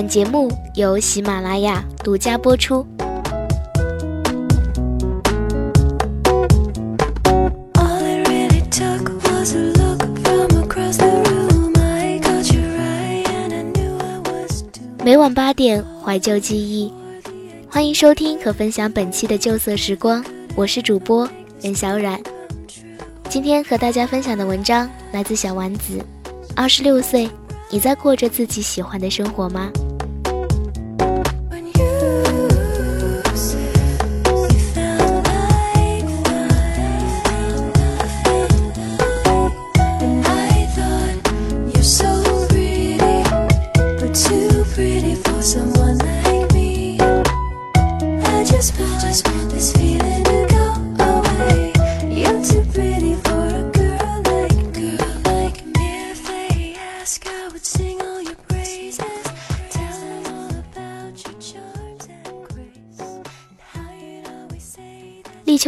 本节目由喜马拉雅独家播出。每晚八点，怀旧记忆，欢迎收听和分享本期的旧色时光。我是主播任小冉，今天和大家分享的文章来自小丸子。二十六岁，你在过着自己喜欢的生活吗？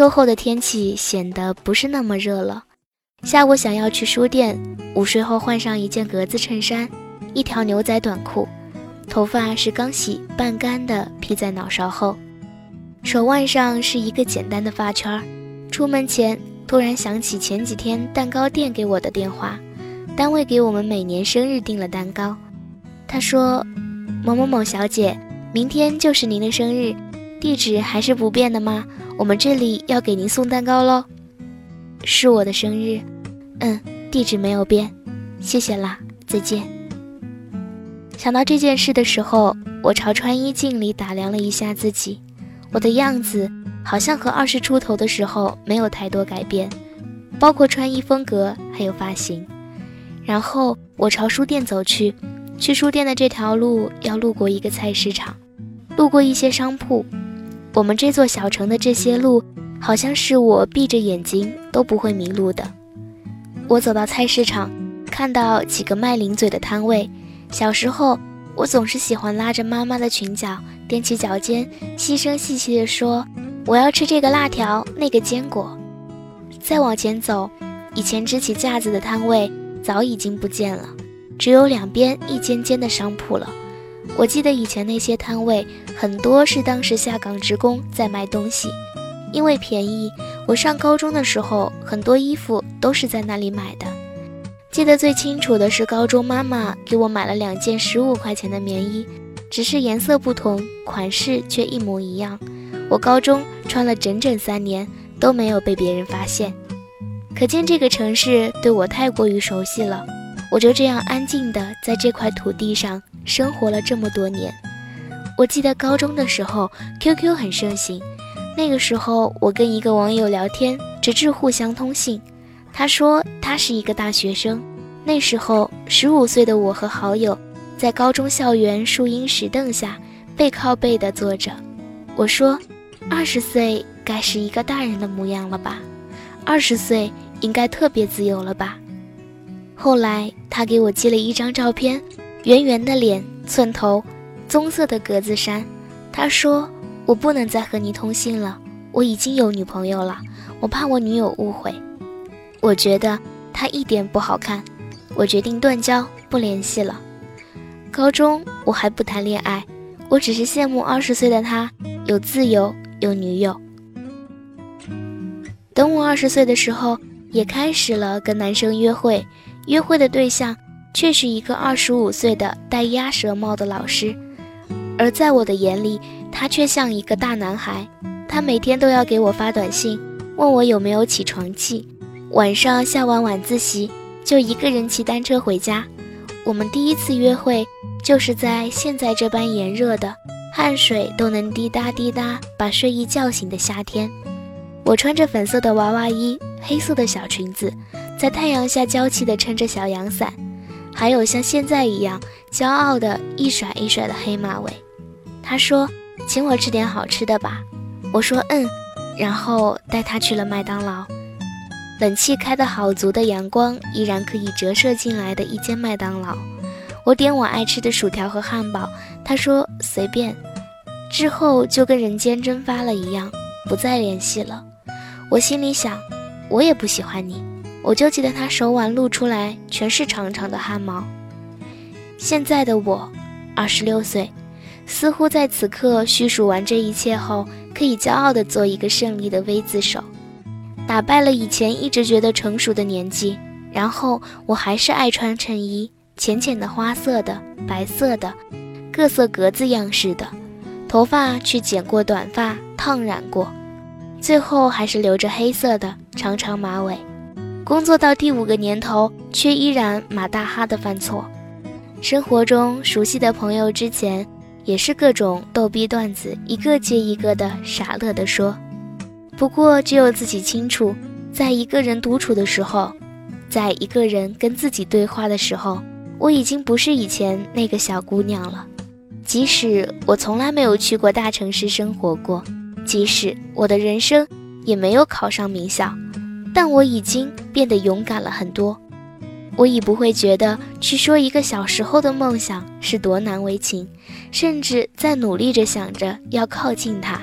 秋后的天气显得不是那么热了。下午想要去书店，午睡后换上一件格子衬衫，一条牛仔短裤，头发是刚洗半干的披在脑勺后，手腕上是一个简单的发圈。出门前突然想起前几天蛋糕店给我的电话，单位给我们每年生日订了蛋糕。他说：“某某某小姐，明天就是您的生日，地址还是不变的吗？”我们这里要给您送蛋糕喽，是我的生日，嗯，地址没有变，谢谢啦，再见。想到这件事的时候，我朝穿衣镜里打量了一下自己，我的样子好像和二十出头的时候没有太多改变，包括穿衣风格还有发型。然后我朝书店走去，去书店的这条路要路过一个菜市场，路过一些商铺。我们这座小城的这些路，好像是我闭着眼睛都不会迷路的。我走到菜市场，看到几个卖零嘴的摊位。小时候，我总是喜欢拉着妈妈的裙角，踮起脚尖，细声细气地说：“我要吃这个辣条，那个坚果。”再往前走，以前支起架子的摊位早已经不见了，只有两边一间间的商铺了。我记得以前那些摊位很多是当时下岗职工在卖东西，因为便宜。我上高中的时候，很多衣服都是在那里买的。记得最清楚的是，高中妈妈给我买了两件十五块钱的棉衣，只是颜色不同，款式却一模一样。我高中穿了整整三年都没有被别人发现，可见这个城市对我太过于熟悉了。我就这样安静的在这块土地上。生活了这么多年，我记得高中的时候，QQ 很盛行。那个时候，我跟一个网友聊天，直至互相通信。他说他是一个大学生。那时候，十五岁的我和好友在高中校园树荫石凳下背靠背的坐着。我说，二十岁该是一个大人的模样了吧？二十岁应该特别自由了吧？后来，他给我寄了一张照片。圆圆的脸，寸头，棕色的格子衫。他说：“我不能再和你通信了，我已经有女朋友了，我怕我女友误会。”我觉得他一点不好看，我决定断交，不联系了。高中我还不谈恋爱，我只是羡慕二十岁的他有自由，有女友。等我二十岁的时候，也开始了跟男生约会，约会的对象。却是一个二十五岁的戴鸭舌帽的老师，而在我的眼里，他却像一个大男孩。他每天都要给我发短信，问我有没有起床气。晚上下完晚自习，就一个人骑单车回家。我们第一次约会，就是在现在这般炎热的，汗水都能滴答滴答把睡意叫醒的夏天。我穿着粉色的娃娃衣，黑色的小裙子，在太阳下娇气地撑着小阳伞。还有像现在一样骄傲的一甩一甩的黑马尾。他说：“请我吃点好吃的吧。”我说：“嗯。”然后带他去了麦当劳。冷气开得好足的阳光依然可以折射进来的一间麦当劳。我点我爱吃的薯条和汉堡，他说随便。之后就跟人间蒸发了一样，不再联系了。我心里想，我也不喜欢你。我就记得他手腕露出来全是长长的汗毛。现在的我，二十六岁，似乎在此刻叙述完这一切后，可以骄傲地做一个胜利的 V 字手，打败了以前一直觉得成熟的年纪。然后我还是爱穿衬衣，浅浅的花色的、白色的，各色格子样式的，头发去剪过短发、烫染过，最后还是留着黑色的长长马尾。工作到第五个年头，却依然马大哈的犯错。生活中熟悉的朋友之前也是各种逗逼段子，一个接一个的傻乐的说。不过只有自己清楚，在一个人独处的时候。在一个人跟自己对话的时候，我已经不是以前那个小姑娘了。即使我从来没有去过大城市生活过，即使我的人生也没有考上名校，但我已经变得勇敢了很多。我已不会觉得去说一个小时候的梦想是多难为情，甚至在努力着想着要靠近他。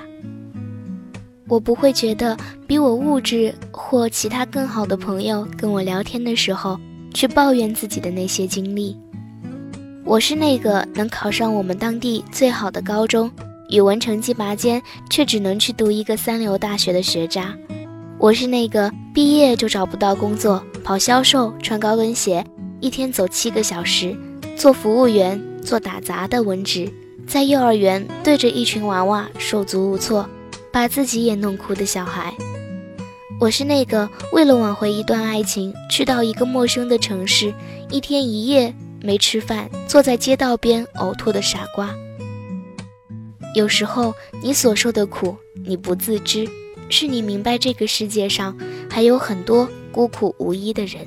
我不会觉得比我物质或其他更好的朋友跟我聊天的时候去抱怨自己的那些经历。我是那个能考上我们当地最好的高中，语文成绩拔尖，却只能去读一个三流大学的学渣。我是那个毕业就找不到工作，跑销售，穿高跟鞋，一天走七个小时，做服务员，做打杂的文职，在幼儿园对着一群娃娃手足无措。把自己也弄哭的小孩，我是那个为了挽回一段爱情，去到一个陌生的城市，一天一夜没吃饭，坐在街道边呕吐的傻瓜。有时候你所受的苦，你不自知，是你明白这个世界上还有很多孤苦无依的人，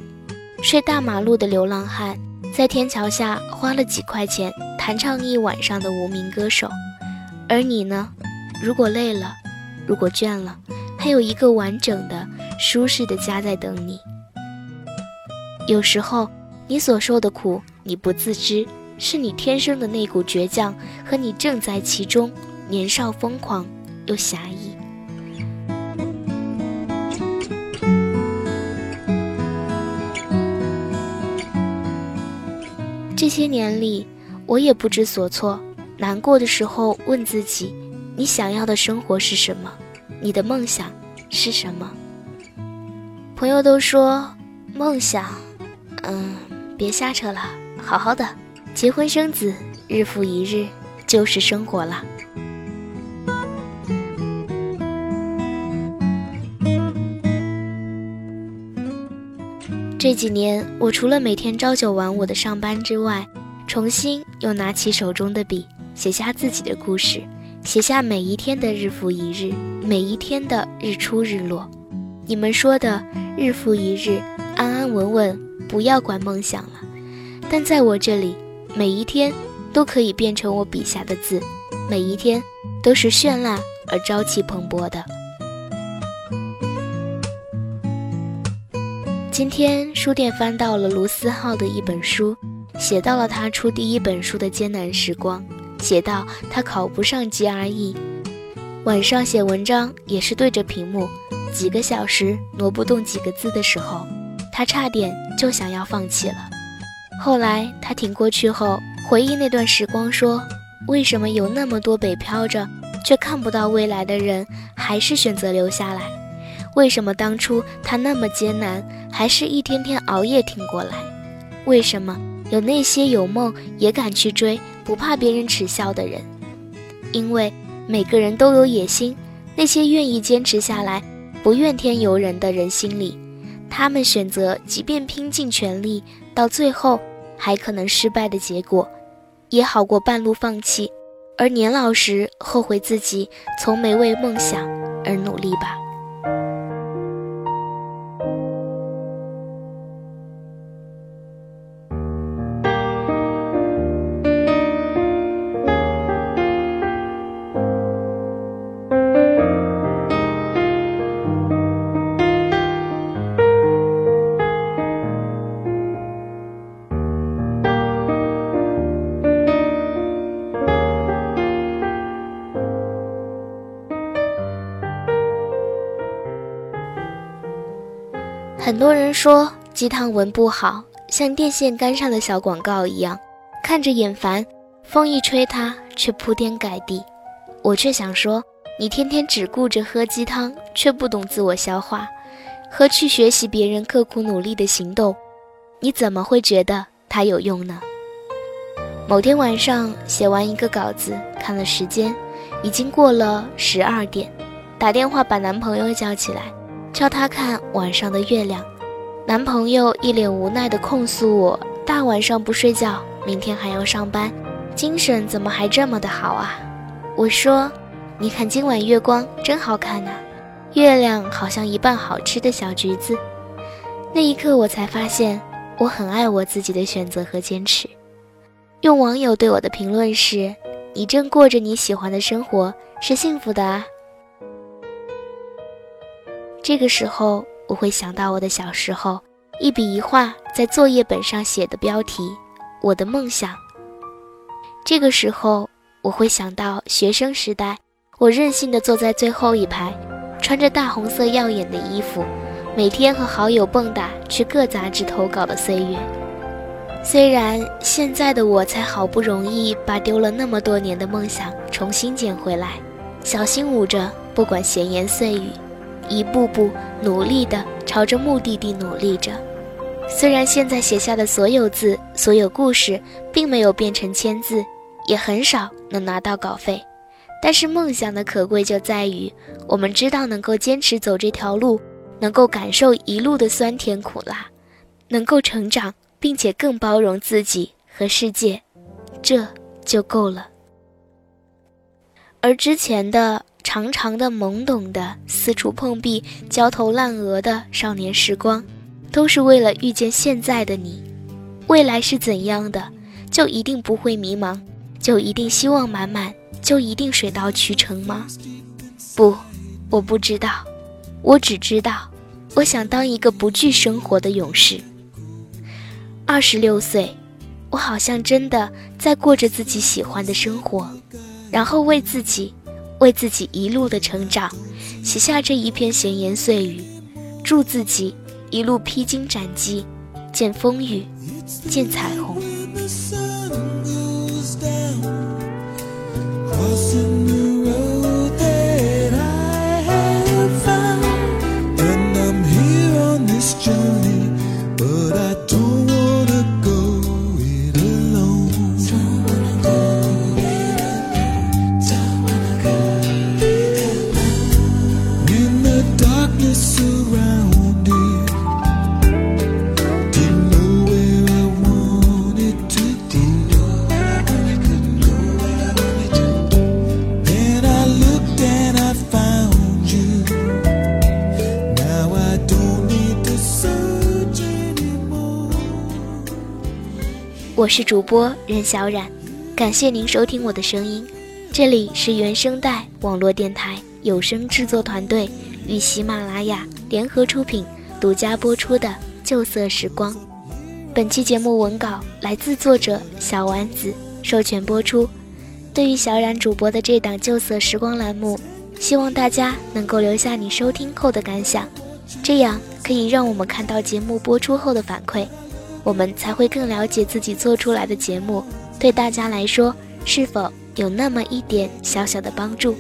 睡大马路的流浪汉，在天桥下花了几块钱弹唱一晚上的无名歌手，而你呢？如果累了。如果倦了，还有一个完整的、舒适的家在等你。有时候，你所受的苦，你不自知，是你天生的那股倔强，和你正在其中，年少疯狂又侠义。些年里，我也不知所措，难过的时候问自己。你想要的生活是什么？你的梦想是什么？朋友都说梦想，嗯，别瞎扯了，好好的结婚生子，日复一日就是生活了。这几年，我除了每天朝九晚五的上班之外，重新又拿起手中的笔，写下自己的故事。写下每一天的日复一日，每一天的日出日落。你们说的日复一日，安安稳稳，不要管梦想了。但在我这里，每一天都可以变成我笔下的字，每一天都是绚烂而朝气蓬勃的。今天书店翻到了卢思浩的一本书，写到了他出第一本书的艰难时光。写到他考不上 GRE，晚上写文章也是对着屏幕，几个小时挪不动几个字的时候，他差点就想要放弃了。后来他挺过去后，回忆那段时光，说：“为什么有那么多北漂着却看不到未来的人，还是选择留下来？为什么当初他那么艰难，还是一天天熬夜挺过来？为什么有那些有梦也敢去追？”不怕别人耻笑的人，因为每个人都有野心。那些愿意坚持下来、不怨天尤人的人心里，他们选择即便拼尽全力，到最后还可能失败的结果，也好过半路放弃，而年老时后悔自己从没为梦想而努力吧。多人说鸡汤文不好，像电线杆上的小广告一样，看着眼烦，风一吹，它却铺天盖地。我却想说，你天天只顾着喝鸡汤，却不懂自我消化，和去学习别人刻苦努力的行动，你怎么会觉得它有用呢？某天晚上写完一个稿子，看了时间，已经过了十二点，打电话把男朋友叫起来，叫他看晚上的月亮。男朋友一脸无奈地控诉我：大晚上不睡觉，明天还要上班。精神怎么还这么的好啊？我说，你看今晚月光真好看呐，月亮好像一半好吃的小橘子。那一刻，我才发现我很爱我自己的选择和坚持。用网友对我的评论是：你正过着你喜欢的生活，是幸福的啊。这个时候，我会想到我的小时候，一笔一画在作业本上写的标题：我的梦想。这个时候，我会想到学生时代，我任性的坐在最后一排，穿着大红色耀眼的衣服，每天和好友蹦跶去各杂志投稿的岁月。虽然现在的我才好不容易把丢了那么多年的梦想重新捡回来，小心捂着，不管闲言碎语，一步步努力的朝着目的地努力着。虽然现在写下的所有字、所有故事，并没有变成签字，也很少能拿到稿费，但是梦想的可贵就在于，我们知道能够坚持走这条路，能够感受一路的酸甜苦辣，能够成长，并且更包容自己和世界，这就够了。而之前的长长的、懵懂的、四处碰壁、焦头烂额的少年时光。都是为了遇见现在的你，未来是怎样的，就一定不会迷茫，就一定希望满满，就一定水到渠成吗？不，我不知道，我只知道，我想当一个不惧生活的勇士。二十六岁，我好像真的在过着自己喜欢的生活，然后为自己，为自己一路的成长，写下这一篇闲言碎语，祝自己。一路披荆斩棘，见风雨，见彩虹。我是主播任小冉，感谢您收听我的声音。这里是原声带网络电台有声制作团队与喜马拉雅联合出品、独家播出的《旧色时光》。本期节目文稿来自作者小丸子，授权播出。对于小冉主播的这档《旧色时光》栏目，希望大家能够留下你收听后的感想，这样可以让我们看到节目播出后的反馈。我们才会更了解自己做出来的节目对大家来说是否有那么一点小小的帮助，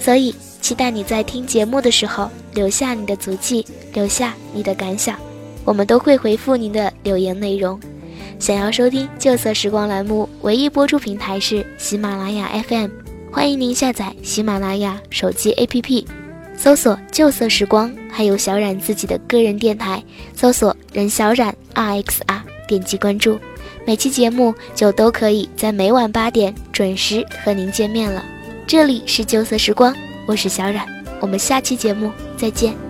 所以期待你在听节目的时候留下你的足迹，留下你的感想，我们都会回复您的留言内容。想要收听旧色时光栏目，唯一播出平台是喜马拉雅 FM，欢迎您下载喜马拉雅手机 APP，搜索旧色时光，还有小冉自己的个人电台，搜索任小冉。R X R，点击关注，每期节目就都可以在每晚八点准时和您见面了。这里是旧色时光，我是小冉，我们下期节目再见。